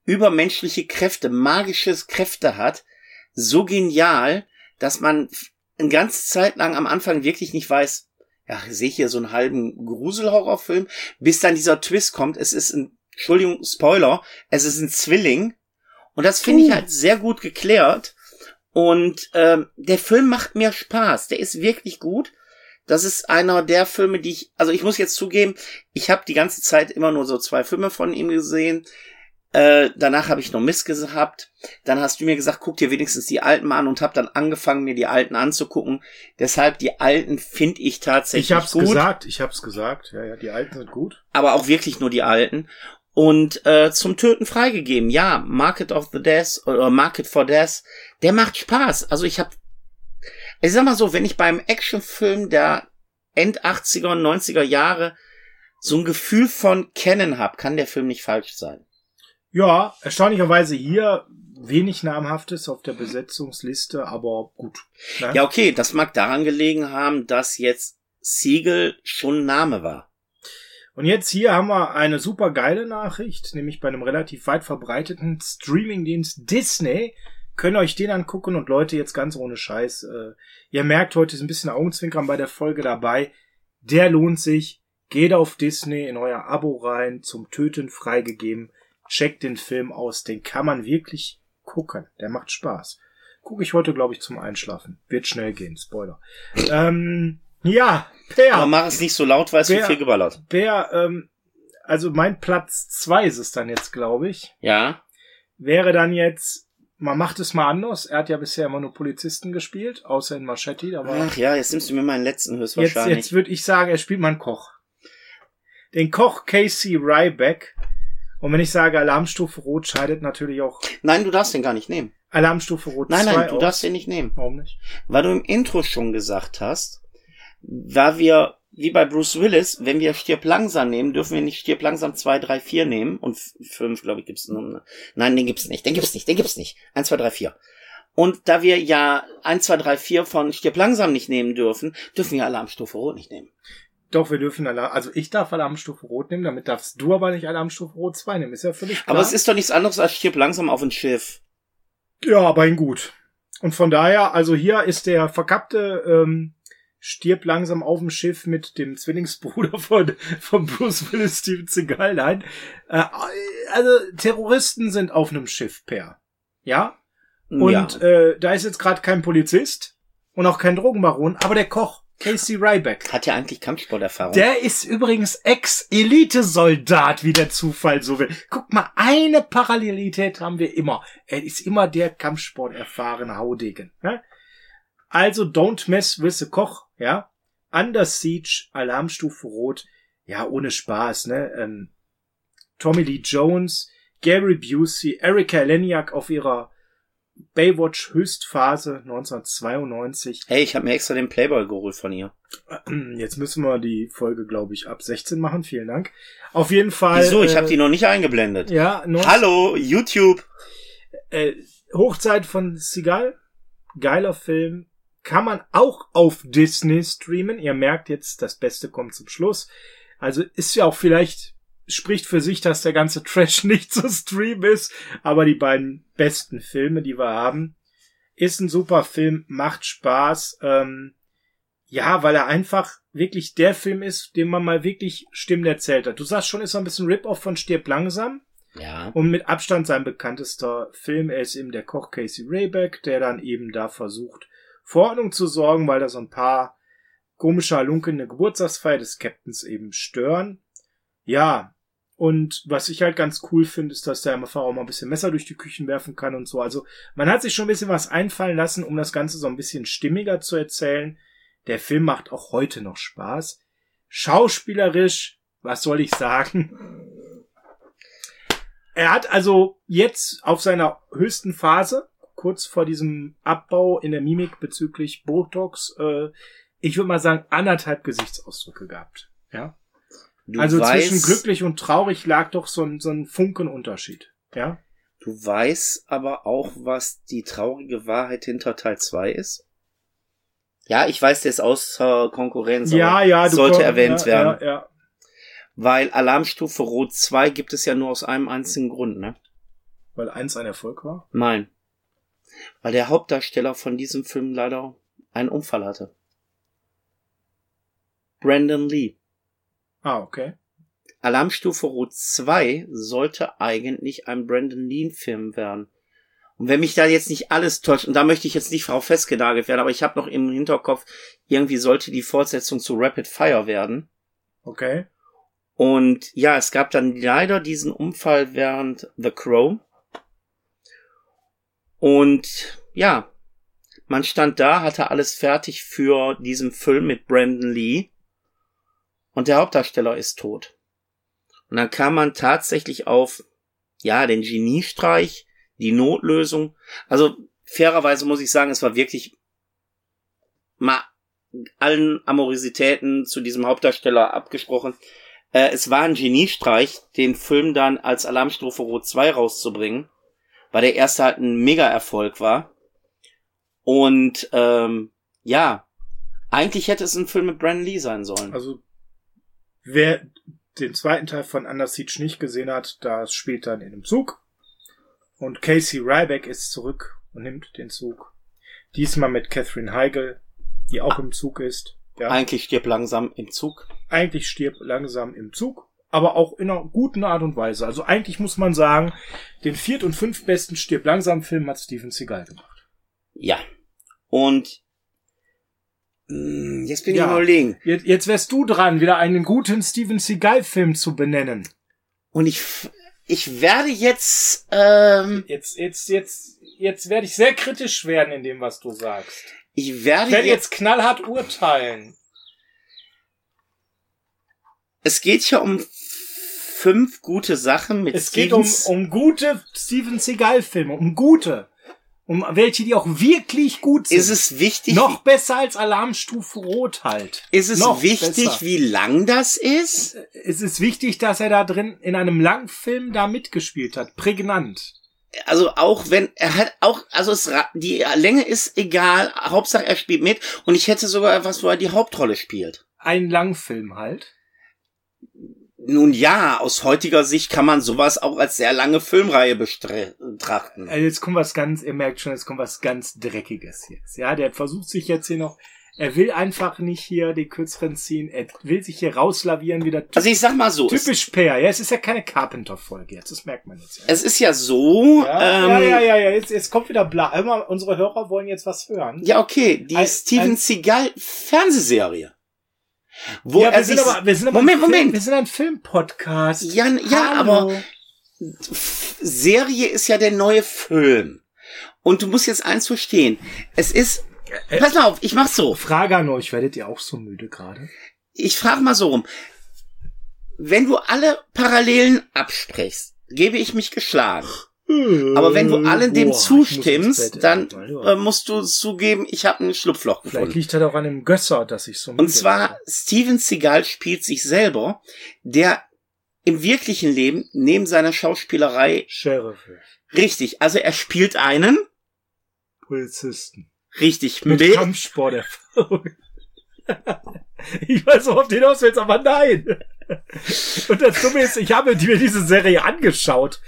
übermenschliche Kräfte, magische Kräfte hat, so genial, dass man eine ganze Zeit lang am Anfang wirklich nicht weiß, ja, sehe ich hier so einen halben Gruselhorrorfilm, bis dann dieser Twist kommt, es ist ein Entschuldigung, Spoiler, es ist ein Zwilling. Und das finde ich halt sehr gut geklärt. Und ähm, der Film macht mir Spaß. Der ist wirklich gut. Das ist einer der Filme, die ich, also ich muss jetzt zugeben, ich habe die ganze Zeit immer nur so zwei Filme von ihm gesehen. Äh, danach habe ich noch Mist gehabt. Dann hast du mir gesagt, guck dir wenigstens die alten mal an und habe dann angefangen, mir die alten anzugucken. Deshalb die alten finde ich tatsächlich ich hab's gut. Ich hab's gesagt, ich hab's gesagt. Ja, ja, die alten sind gut. Aber auch wirklich nur die alten und äh, zum Töten freigegeben. Ja, Market of the Death oder Market for Death, der macht Spaß. Also ich habe, ich sag mal so, wenn ich beim Actionfilm der End 80er und 90er Jahre so ein Gefühl von kennen hab, kann der Film nicht falsch sein. Ja, erstaunlicherweise hier wenig namhaftes auf der Besetzungsliste, aber gut. Ne? Ja, okay, das mag daran gelegen haben, dass jetzt Siegel schon Name war. Und jetzt hier haben wir eine super geile Nachricht, nämlich bei einem relativ weit verbreiteten Streamingdienst Disney. Könnt ihr euch den angucken und Leute, jetzt ganz ohne Scheiß, äh, ihr merkt, heute ist ein bisschen Augenzwinkern bei der Folge dabei. Der lohnt sich. Geht auf Disney in euer Abo rein, zum Töten freigegeben. Checkt den Film aus, den kann man wirklich gucken. Der macht Spaß. Gucke ich heute, glaube ich, zum Einschlafen. Wird schnell gehen, Spoiler. ähm, ja, Per. Aber mach es nicht so laut, weil es zu viel geballert. Per, ähm, also mein Platz zwei ist es dann jetzt, glaube ich. Ja. Wäre dann jetzt, man macht es mal anders. Er hat ja bisher immer nur Polizisten gespielt, außer in war Ach ja, jetzt nimmst du mir meinen letzten höchstwahrscheinlich. Jetzt, jetzt würde ich sagen, er spielt mal einen Koch. Den Koch Casey Ryback. Und wenn ich sage Alarmstufe Rot, scheidet natürlich auch. Nein, du darfst den gar nicht nehmen. Alarmstufe Rot Nein, nein, du aus. darfst den nicht nehmen. Warum nicht? Weil du im Intro schon gesagt hast, da wir, wie bei Bruce Willis, wenn wir Stirb langsam nehmen, dürfen wir nicht Stirb langsam 2, 3, 4 nehmen. Und 5, glaube ich, gibt's noch. Nein, den gibt's nicht. Den gibt's nicht. Den gibt's nicht. 1, 2, 3, 4. Und da wir ja 1, 2, 3, 4 von Stirb langsam nicht nehmen dürfen, dürfen wir Alarmstufe Rot nicht nehmen. Doch, wir dürfen Alarm, also ich darf Alarmstufe Rot nehmen, damit darfst du aber nicht Alarmstufe Rot 2 nehmen, ist ja völlig klar. Aber es ist doch nichts anderes als Stirb langsam auf ein Schiff. Ja, aber in gut. Und von daher, also hier ist der verkappte ähm, stirbt langsam auf dem Schiff mit dem Zwillingsbruder (laughs) von, von Bruce Willis, Steven Seagal. Nein. Äh, also Terroristen sind auf einem Schiff, Per. Ja? Und ja. Äh, da ist jetzt gerade kein Polizist und auch kein Drogenbaron, aber der Koch. Casey Ryback. Hat ja eigentlich Kampfsporterfahrung. Der ist übrigens Ex-Elite-Soldat, wie der Zufall so will. Guck mal, eine Parallelität haben wir immer. Er ist immer der Kampfsport-erfahrene Haudegen. Ne? Also Don't Mess with the Koch, ja. Under Siege, Alarmstufe Rot, ja, ohne Spaß, ne. Ähm, Tommy Lee Jones, Gary Busey, Erika Leniak auf ihrer Baywatch Höchstphase 1992. Hey, ich habe mir extra den Playboy geholt von ihr. (clears throat) Jetzt müssen wir die Folge, glaube ich, ab 16 machen. Vielen Dank. Auf jeden Fall. Wieso? Ich äh, habe die noch nicht eingeblendet. Ja. Hallo, YouTube. Äh, Hochzeit von Seagal. Geiler Film kann man auch auf Disney streamen. Ihr merkt jetzt, das Beste kommt zum Schluss. Also ist ja auch vielleicht, spricht für sich, dass der ganze Trash (laughs) nicht zu streamen ist. Aber die beiden besten Filme, die wir haben, ist ein super Film, macht Spaß. Ähm, ja, weil er einfach wirklich der Film ist, den man mal wirklich Stimmen erzählt hat. Du sagst schon, ist er ein bisschen Rip-Off von Stirb langsam. Ja. Und mit Abstand sein bekanntester Film. Er ist eben der Koch Casey Rayback, der dann eben da versucht, für Ordnung zu sorgen, weil da so ein paar komische Halunken eine Geburtstagsfeier des Captains eben stören. Ja, Und was ich halt ganz cool finde, ist, dass der MFV auch mal ein bisschen Messer durch die Küchen werfen kann und so. Also man hat sich schon ein bisschen was einfallen lassen, um das Ganze so ein bisschen stimmiger zu erzählen. Der Film macht auch heute noch Spaß. Schauspielerisch, was soll ich sagen? Er hat also jetzt auf seiner höchsten Phase, kurz vor diesem Abbau in der Mimik bezüglich Botox, äh, ich würde mal sagen, anderthalb Gesichtsausdrücke gehabt. Ja. Du also weißt, zwischen glücklich und traurig lag doch so ein, so ein Funkenunterschied. Ja. Du weißt aber auch, was die traurige Wahrheit hinter Teil 2 ist? Ja, ich weiß, der ist außer Konkurrenz, Ja, aber ja, sollte komm- erwähnt ja, werden. Ja, ja. Weil Alarmstufe Rot 2 gibt es ja nur aus einem einzigen Grund, ne? Weil eins ein Erfolg war. Nein. Weil der Hauptdarsteller von diesem Film leider einen Unfall hatte. Brandon Lee. Ah, okay. Alarmstufe Rot 2 sollte eigentlich ein Brandon Lee-Film werden. Und wenn mich da jetzt nicht alles täuscht, und da möchte ich jetzt nicht drauf festgenagelt werden, aber ich habe noch im Hinterkopf, irgendwie sollte die Fortsetzung zu Rapid Fire werden. Okay. Und ja, es gab dann leider diesen Unfall während The Crow. Und ja, man stand da, hatte alles fertig für diesen Film mit Brandon Lee. Und der Hauptdarsteller ist tot. Und dann kam man tatsächlich auf, ja, den Geniestreich, die Notlösung. Also fairerweise muss ich sagen, es war wirklich mal allen Amorisitäten zu diesem Hauptdarsteller abgesprochen. Äh, es war ein Geniestreich, den Film dann als Alarmstufe Rot 2 rauszubringen, weil der erste halt ein Mega-Erfolg war. Und ähm, ja, eigentlich hätte es ein Film mit Brandon Lee sein sollen. Also, wer den zweiten Teil von Under Siege nicht gesehen hat, das spielt dann in einem Zug. Und Casey Ryback ist zurück und nimmt den Zug. Diesmal mit Catherine Heigl, die auch im Zug ist. Ja, Eigentlich stirbt langsam im Zug. eigentlich stirbt langsam im Zug, aber auch in einer guten Art und Weise. Also eigentlich muss man sagen, den viert und fünf besten stirbt langsam Film hat Steven Seagal gemacht. Ja. Und jetzt bin ich Ja. mal überlegen. Jetzt, jetzt wärst du dran, wieder einen guten Steven Seagal Film zu benennen. Und ich, ich werde jetzt, ähm, Jetzt, jetzt, jetzt, jetzt werde ich sehr kritisch werden in dem, was du sagst. ich werde, Ich werde jetzt, jetzt knallhart urteilen. es geht hier um fünf gute Sachen mit Es geht um, Stevens- um gute Steven Seagal Filme, um gute. Um welche, die auch wirklich gut sind. ist es wichtig, Noch besser als Alarmstufe Rot halt. ist es noch wichtig, besser. wie lang das ist? Es ist wichtig, dass er da drin in einem Langfilm da mitgespielt hat. Prägnant. Also auch wenn er hat auch, also es, die Länge ist egal, Hauptsache er spielt mit und ich hätte sogar etwas, wo er die Hauptrolle spielt. Ein Langfilm halt. Nun ja, aus heutiger Sicht kann man sowas auch als sehr lange Filmreihe betrachten. Also jetzt kommt was ganz, ihr merkt schon, jetzt kommt was ganz Dreckiges jetzt. Ja, der versucht sich jetzt hier noch, er will einfach nicht hier die kürzeren ziehen, er will sich hier rauslavieren, wieder Also ich sag mal so, typisch Peer. Ja, es ist ja keine Carpenter-Folge jetzt, das merkt man jetzt. Ja, es ist ja so, ja, ähm, ja, ja, ja, ja, jetzt, jetzt kommt wieder bla. Mal, unsere Hörer wollen jetzt was hören. Ja, okay, die Ein- Steven ein- Seagal Fernsehserie. Wo ja, wir sind aber, wir sind aber Moment, Film, Moment. wir sind ein Filmpodcast. Ja, ja, Hallo. aber Serie ist ja der neue Film. Und du musst jetzt eins verstehen. Es ist, Äh, pass mal auf, ich mach's so. Frage an euch, werdet ihr auch so müde gerade? Ich frage mal so rum. Wenn du alle Parallelen absprichst, gebe ich mich geschlagen. Aber wenn du allen dem Boah, zustimmst, dann äh, musst du zugeben, ich habe ein Schlupfloch Vielleicht gefunden. liegt das auch an dem Gösser, dass ich so Und zwar, Steven Seagal spielt sich selber, der im wirklichen Leben neben seiner Schauspielerei Sheriff, richtig, also er spielt einen Polizisten. richtig Mit mit, Kampfsporterfahrung. (laughs) ich weiß, worauf du hinaus willst, aber nein. (laughs) Und das Dumme ist, ich habe mir diese Serie angeschaut.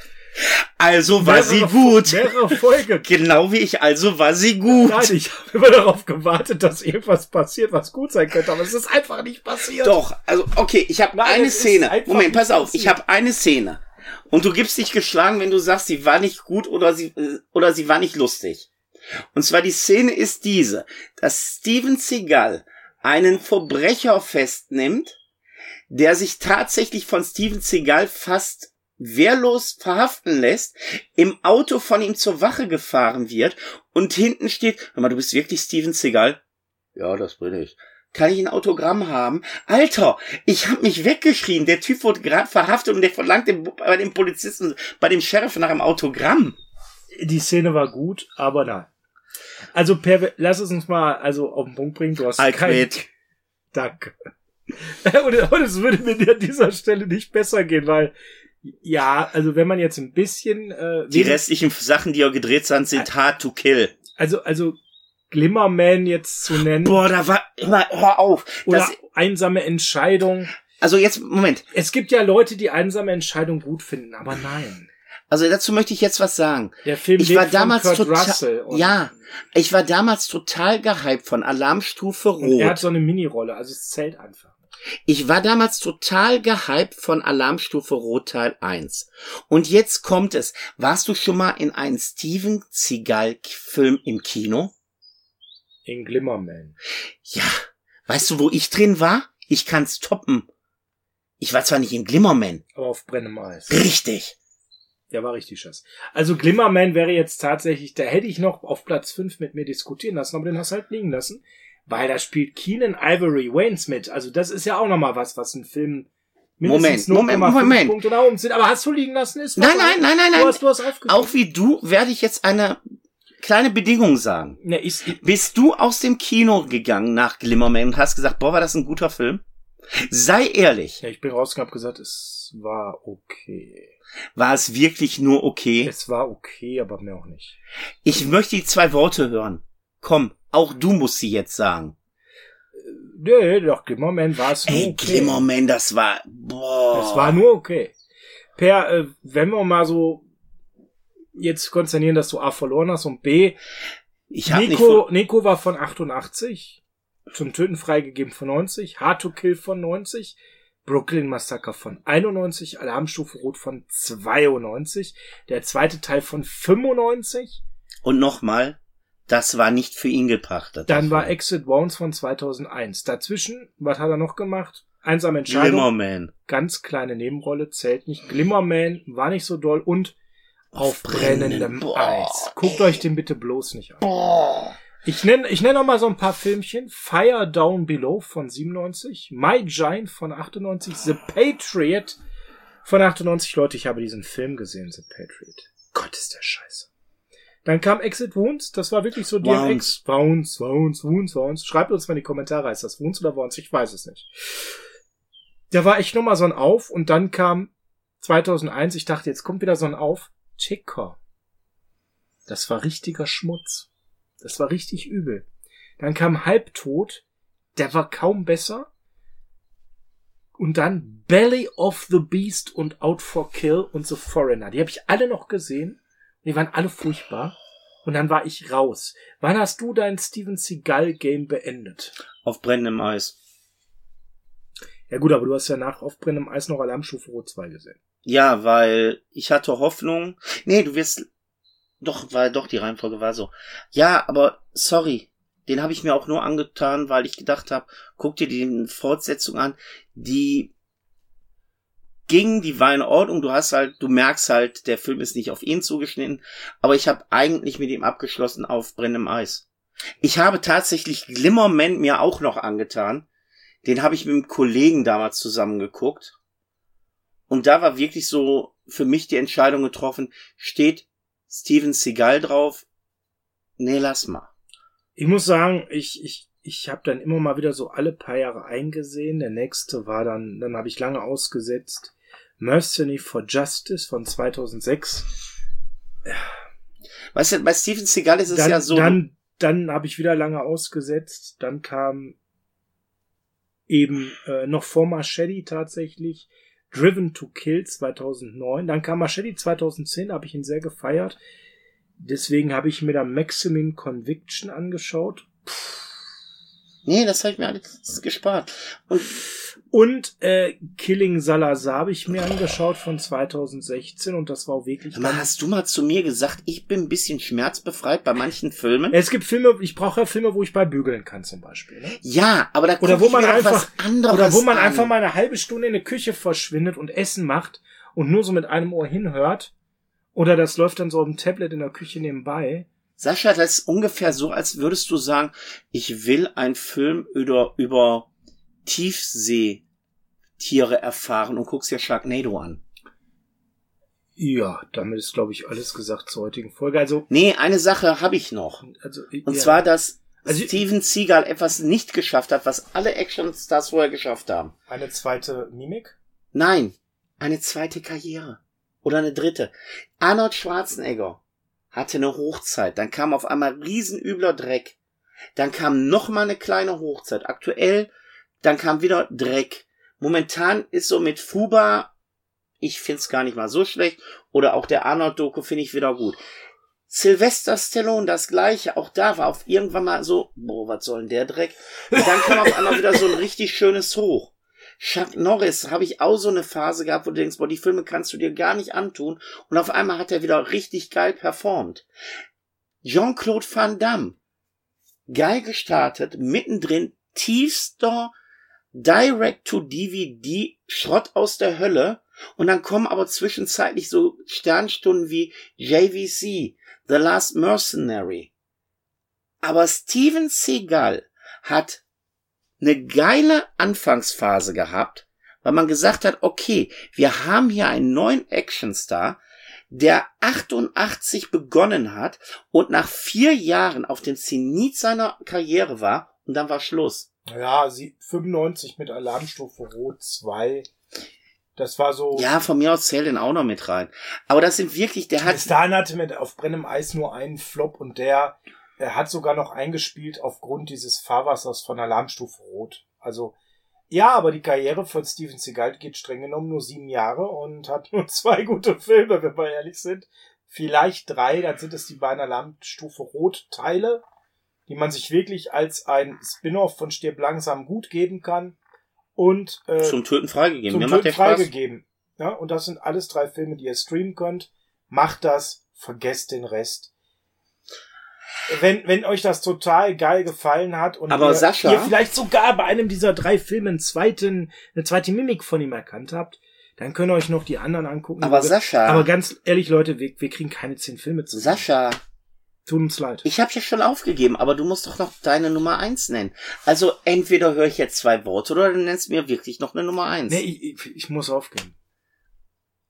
Also war sie Mehrere- gut. Mehrere Folgen. (laughs) Genau wie ich, also war sie gut. Nein, ich habe immer darauf gewartet, dass irgendwas passiert, was gut sein könnte, aber es ist einfach nicht passiert. Doch, also okay, ich habe eine Szene. Moment, pass auf, ich passiert. habe eine Szene. Und du gibst dich geschlagen, wenn du sagst, sie war nicht gut oder sie äh, oder sie war nicht lustig. Und zwar die Szene ist diese, dass Steven Seagal einen Verbrecher festnimmt, der sich tatsächlich von Steven Seagal fast wehrlos verhaften lässt, im Auto von ihm zur Wache gefahren wird und hinten steht, hör mal, du bist wirklich Steven Seagal? Ja, das bin ich. Kann ich ein Autogramm haben? Alter, ich hab mich weggeschrien. Der Typ wurde gerade verhaftet und der verlangt dem, bei dem Polizisten, bei dem Sheriff nach einem Autogramm. Die Szene war gut, aber nein. Also, per, lass es uns mal also auf den Punkt bringen. Du hast kein. Danke. (laughs) Und, und es würde mir an dieser Stelle nicht besser gehen, weil ja, also wenn man jetzt ein bisschen äh, Die restlichen Sachen, die auch gedreht sind, sind hard to kill. also also Glimmerman jetzt zu nennen Boah, da war immer, hör auf. oder Das, einsame Entscheidung. also jetzt, Moment. Es gibt ja Leute, die einsame Entscheidung gut finden, aber nein. Also dazu möchte ich jetzt was sagen. Der Film Ich war damals von Kurt total- Russell und, Ja, ich war damals total gehypt von Alarmstufe und er hat Rot. so eine Minirolle, also es zählt einfach. Ich war damals total gehypt von Alarmstufe Rot Teil 1. Und jetzt kommt es. Warst du schon mal in einem Steven Seagal Film im Kino? In Glimmerman. Ja. Weißt du, wo ich drin war? Ich kann's toppen. Ich war zwar nicht in Glimmerman. Aber auf brennendem Eis. Richtig. Der war richtig scheiße. Also Glimmerman wäre jetzt tatsächlich, da hätte ich noch auf Platz 5 mit mir diskutieren lassen, aber den hast du halt liegen lassen. Weil da spielt Keenan Ivory Waynes mit. Also das ist ja auch nochmal was, was ein Film Moment, 0,5 Moment, Moment. Punkte nach oben sind. Aber hast du liegen lassen? Ist Nein, was- nein, nein, nein, Du nein. hast, du hast. Auch wie du werde ich jetzt eine kleine Bedingung sagen. Ne, ich, ich, Bist du aus dem Kino gegangen nach Glimmerman und hast gesagt, boah, war das ein guter Film? Sei ehrlich, ja, ich bin rausgegangen, hab gesagt, es war okay. war es wirklich nur okay? Es war okay, aber mehr auch nicht. Ich möchte die zwei Worte hören. Komm, auch du musst sie jetzt sagen. Nee, doch, Glimmerman war es nur Ey, okay. Glimmerman, das war, boah. Es war nur okay. Per, äh, wenn wir mal so jetzt konsternieren, dass du A verloren hast und B, ich hab Nico, Nico war von 88, zum Töten freigegeben von 90, Hard to Kill von 90, Brooklyn Massacre von 91, Alarmstufe Rot von 92, der zweite Teil von 95, und nochmal, das war nicht für ihn gepachtet. dann war. Exit Wounds von 2001. Dazwischen, was hat er noch gemacht? Einsame Entscheidung. Glimmerman. ganz kleine Nebenrolle, zählt nicht. Glimmerman war nicht so doll und auf brennendem Boah, Eis. Guckt euch den bitte bloß nicht an. Boah. Ich nenne ich nenn noch mal so ein paar Filmchen. Fire Down Below von 97, My Giant von 98, The Patriot von 98. Leute, ich habe diesen Film gesehen, The Patriot. Gott, ist der scheiße. Dann kam Exit Wounds, das war wirklich so DMX. Wounds, Wounds, Wounds, Wounds. Schreibt uns mal in die Kommentare, ist das Wounds oder Wounds? Ich weiß es nicht. Da war echt noch mal so ein Auf und dann kam 2001, ich dachte, jetzt kommt wieder so ein Auf. Chicker. Das war richtiger Schmutz. Das war richtig übel. Dann kam Halbtot, der war kaum besser. Und dann Belly of the Beast und Out for Kill und The Foreigner. Die habe ich alle noch gesehen. Die waren alle furchtbar. Und dann war ich raus. Wann hast du dein Steven Seagal Game beendet? Auf brennendem Eis. Ja gut, aber du hast ja nach auf brennendem Eis noch Alarmstufe Rot 2 gesehen. Ja, weil ich hatte Hoffnung. Nee, du wirst. Doch, weil doch, die Reihenfolge war so. Ja, aber sorry. Den habe ich mir auch nur angetan, weil ich gedacht habe, guck dir die Fortsetzung an. Die ging, die war in Ordnung. Du hast halt, du merkst halt, der Film ist nicht auf ihn zugeschnitten. Aber ich habe eigentlich mit ihm abgeschlossen auf brennendem Eis. Ich habe tatsächlich Glimmerman mir auch noch angetan. Den habe ich mit einem Kollegen damals zusammen geguckt. Und da war wirklich so für mich die Entscheidung getroffen, steht Steven Seagal drauf? Nee, lass mal. Ich muss sagen, ich, ich, ich habe dann immer mal wieder so alle paar Jahre eingesehen. Der nächste war dann, dann habe ich lange ausgesetzt. Mercenary for Justice von 2006. Weißt du, bei Steven Seagal ist es Dann, ja so. dann, dann habe ich wieder lange ausgesetzt. Dann kam eben äh, noch vor Machete tatsächlich Driven to Kill 2009. Dann kam Machete 2010, habe ich ihn sehr gefeiert. Deswegen habe ich mir da Maximum Conviction angeschaut. nee, das habe ich mir alles gespart. Und Und äh, Killing Salazar habe ich mir angeschaut von 2016 und das war wirklich. Aber hast du mal zu mir gesagt, ich bin ein bisschen schmerzbefreit bei manchen Filmen? Es gibt Filme, ich brauche ja Filme, wo ich bei bügeln kann zum Beispiel. Ne? Ja, aber da Oder wo man einfach oder wo man an. einfach mal eine halbe Stunde in der Küche verschwindet und Essen macht und nur so mit einem Ohr hinhört. Oder das läuft dann so auf dem Tablet in der Küche nebenbei. Sascha, das ist ungefähr so, als würdest du sagen, ich will einen Film über, über Tiefseetiere erfahren und guckst dir Sharknado an. Ja, damit ist, glaube ich, alles gesagt zur heutigen Folge. Also, Nee, eine Sache habe ich noch. also Und ja. zwar, dass Also- Steven Seagal etwas nicht geschafft hat, was alle Actionstars vorher geschafft haben. eine zweite Mimik. Nein, eine zweite Karriere. Oder eine dritte. Arnold Schwarzenegger hatte eine Hochzeit. Dann kam auf einmal riesenübler Dreck. Dann kam noch mal eine kleine Hochzeit. Aktuell, dann kam wieder Dreck. Momentan ist so mit Fuba, ich find's gar nicht mal so schlecht. Oder auch der Arnold-Doku finde ich wieder gut. Sylvester Stallone, das gleiche. Auch da war auf irgendwann mal so, boah, was soll denn der Dreck? Und dann kam auf einmal wieder so ein richtig schönes Hoch. Chuck Norris habe ich auch so eine Phase gehabt, wo du denkst, boah, die Filme kannst du dir gar nicht antun. Und auf einmal hat er wieder richtig geil performt. Jean-Claude Van Damme. Geil gestartet, mittendrin tiefster Direct-to-DVD Schrott aus der Hölle. Und dann kommen aber zwischenzeitlich so Sternstunden wie JVC, The Last Mercenary. Aber Steven Seagal hat eine geile Anfangsphase gehabt, weil man gesagt hat, okay, wir haben hier einen neuen Actionstar, der 88 begonnen hat und nach vier Jahren auf dem Zenit seiner Karriere war und dann war Schluss. Ja, sie 95 mit Alarmstufe Rot 2. Das war so. Ja, von mir aus zählt den auch noch mit rein. Aber das sind wirklich, der hat, dahin hatte mit auf brennendem Eis nur einen Flop und der er hat sogar noch eingespielt aufgrund dieses Fahrwassers von Alarmstufe Rot. Also ja, aber die Karriere von Steven Seagal geht streng genommen nur sieben Jahre und hat (laughs) nur zwei gute Filme, wenn wir ehrlich sind. Vielleicht drei, dann sind es die beiden Alarmstufe Rot Teile, die man sich wirklich als ein Spin-off von Stirb langsam gut geben kann und äh, zum Töten freigegeben. zum Mir macht Töten freigegeben. Ja, und das sind alles drei Filme, die ihr streamen könnt. Macht das, vergesst den Rest. Wenn, wenn euch das total geil gefallen hat und Aber ihr, Sascha- ihr vielleicht sogar bei einem dieser drei Filme einen zweiten, eine zweite Mimik von ihm erkannt habt, dann könnt ihr euch noch die anderen angucken. Aber Sascha, Aber ganz ehrlich, Leute, wir, wir kriegen keine zehn Filme zu. Sascha, Tut uns leid. ich habe ja schon aufgegeben, aber du musst doch noch deine Nummer eins nennen. Also entweder höre ich jetzt zwei Worte oder du nennst mir wirklich noch eine Nummer eins. nee, ich, ich, ich muss aufgeben.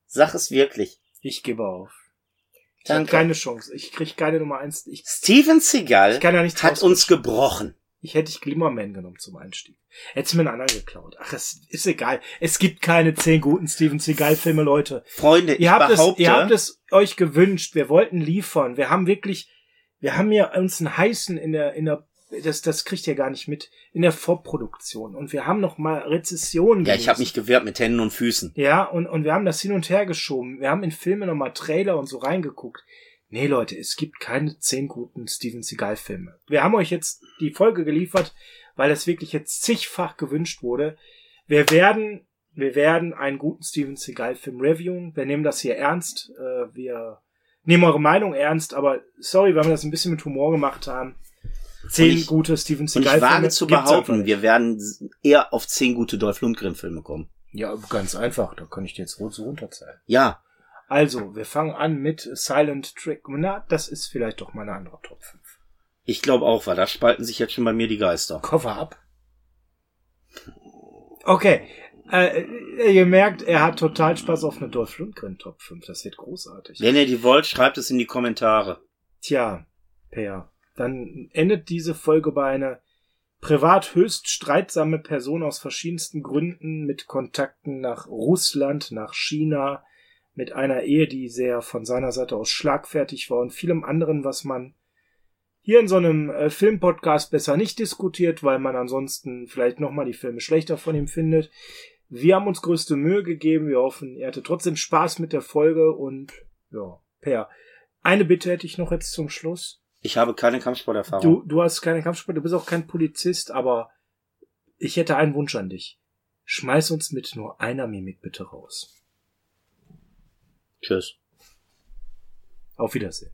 Sag es wirklich. Ich gebe auf. Ich habe Danke. keine Chance. Ich krieg keine Nummer eins. Ich, Steven Seagal ich kann ja hat uns gebrochen. Ich hätte ich Glimmerman genommen zum Einstieg. Hätte mir einen anderen geklaut. Ach, es ist egal. Es gibt keine zehn guten Steven Seagal-Filme, Leute. Freunde, ich Ihr habt, es, behaupte, ihr habt es euch gewünscht. Wir wollten liefern. Wir haben wirklich, wir haben ja uns einen heißen in der, in der, das, das kriegt ihr gar nicht mit, in der Vorproduktion. Und wir haben noch mal Rezessionen ja, ich habe mich gewehrt mit Händen und Füßen. Ja, und, und wir haben das hin und her geschoben. Wir haben in Filme nochmal Trailer und so reingeguckt. Nee, Leute, es gibt keine zehn guten Steven Seagal-Filme. Wir haben euch jetzt die Folge geliefert, weil das wirklich jetzt zigfach gewünscht wurde. Wir werden, wir werden einen guten Steven Seagal-Film reviewen. Wir nehmen das hier ernst. Äh, wir nehmen eure Meinung ernst, aber sorry, weil wir das ein bisschen mit Humor gemacht haben. Zehn ich- gute Steven Und ich Seagal-Filme. wage zu behaupten, wir werden eher auf zehn gute Dolph Lundgren-Filme kommen. Ja, ganz einfach. Da kann ich dir jetzt so runterzählen. Ja, Also, wir fangen an mit Silent Trick. Na, das ist vielleicht doch mal eine andere Top 5. ich glaube auch, weil da spalten sich jetzt schon bei mir die Geister. Cover up. Okay. Äh, ihr merkt, er hat total Spaß auf eine Dolph Lundgren Top 5. Das wird großartig. Wenn ihr die wollt, schreibt es in die Kommentare. Tja, Per. Dann endet diese Folge bei einer privat höchst streitsame Person aus verschiedensten Gründen mit Kontakten nach Russland, nach China, mit einer Ehe, die sehr von seiner Seite aus schlagfertig war und vielem anderen, was man hier in so einem äh, Filmpodcast besser nicht diskutiert, weil man ansonsten vielleicht nochmal die Filme schlechter von ihm findet. Wir haben uns größte Mühe gegeben. Wir hoffen, ihr hattet trotzdem Spaß mit der Folge und ja, Per. Eine Bitte hätte ich noch jetzt zum Schluss. Ich habe keine Kampfsporterfahrung. Du, du hast keine Kampfsport, du bist auch kein Polizist, aber ich hätte einen Wunsch an dich. Schmeiß uns mit nur einer Mimik bitte raus. Tschüss. Auf Wiedersehen.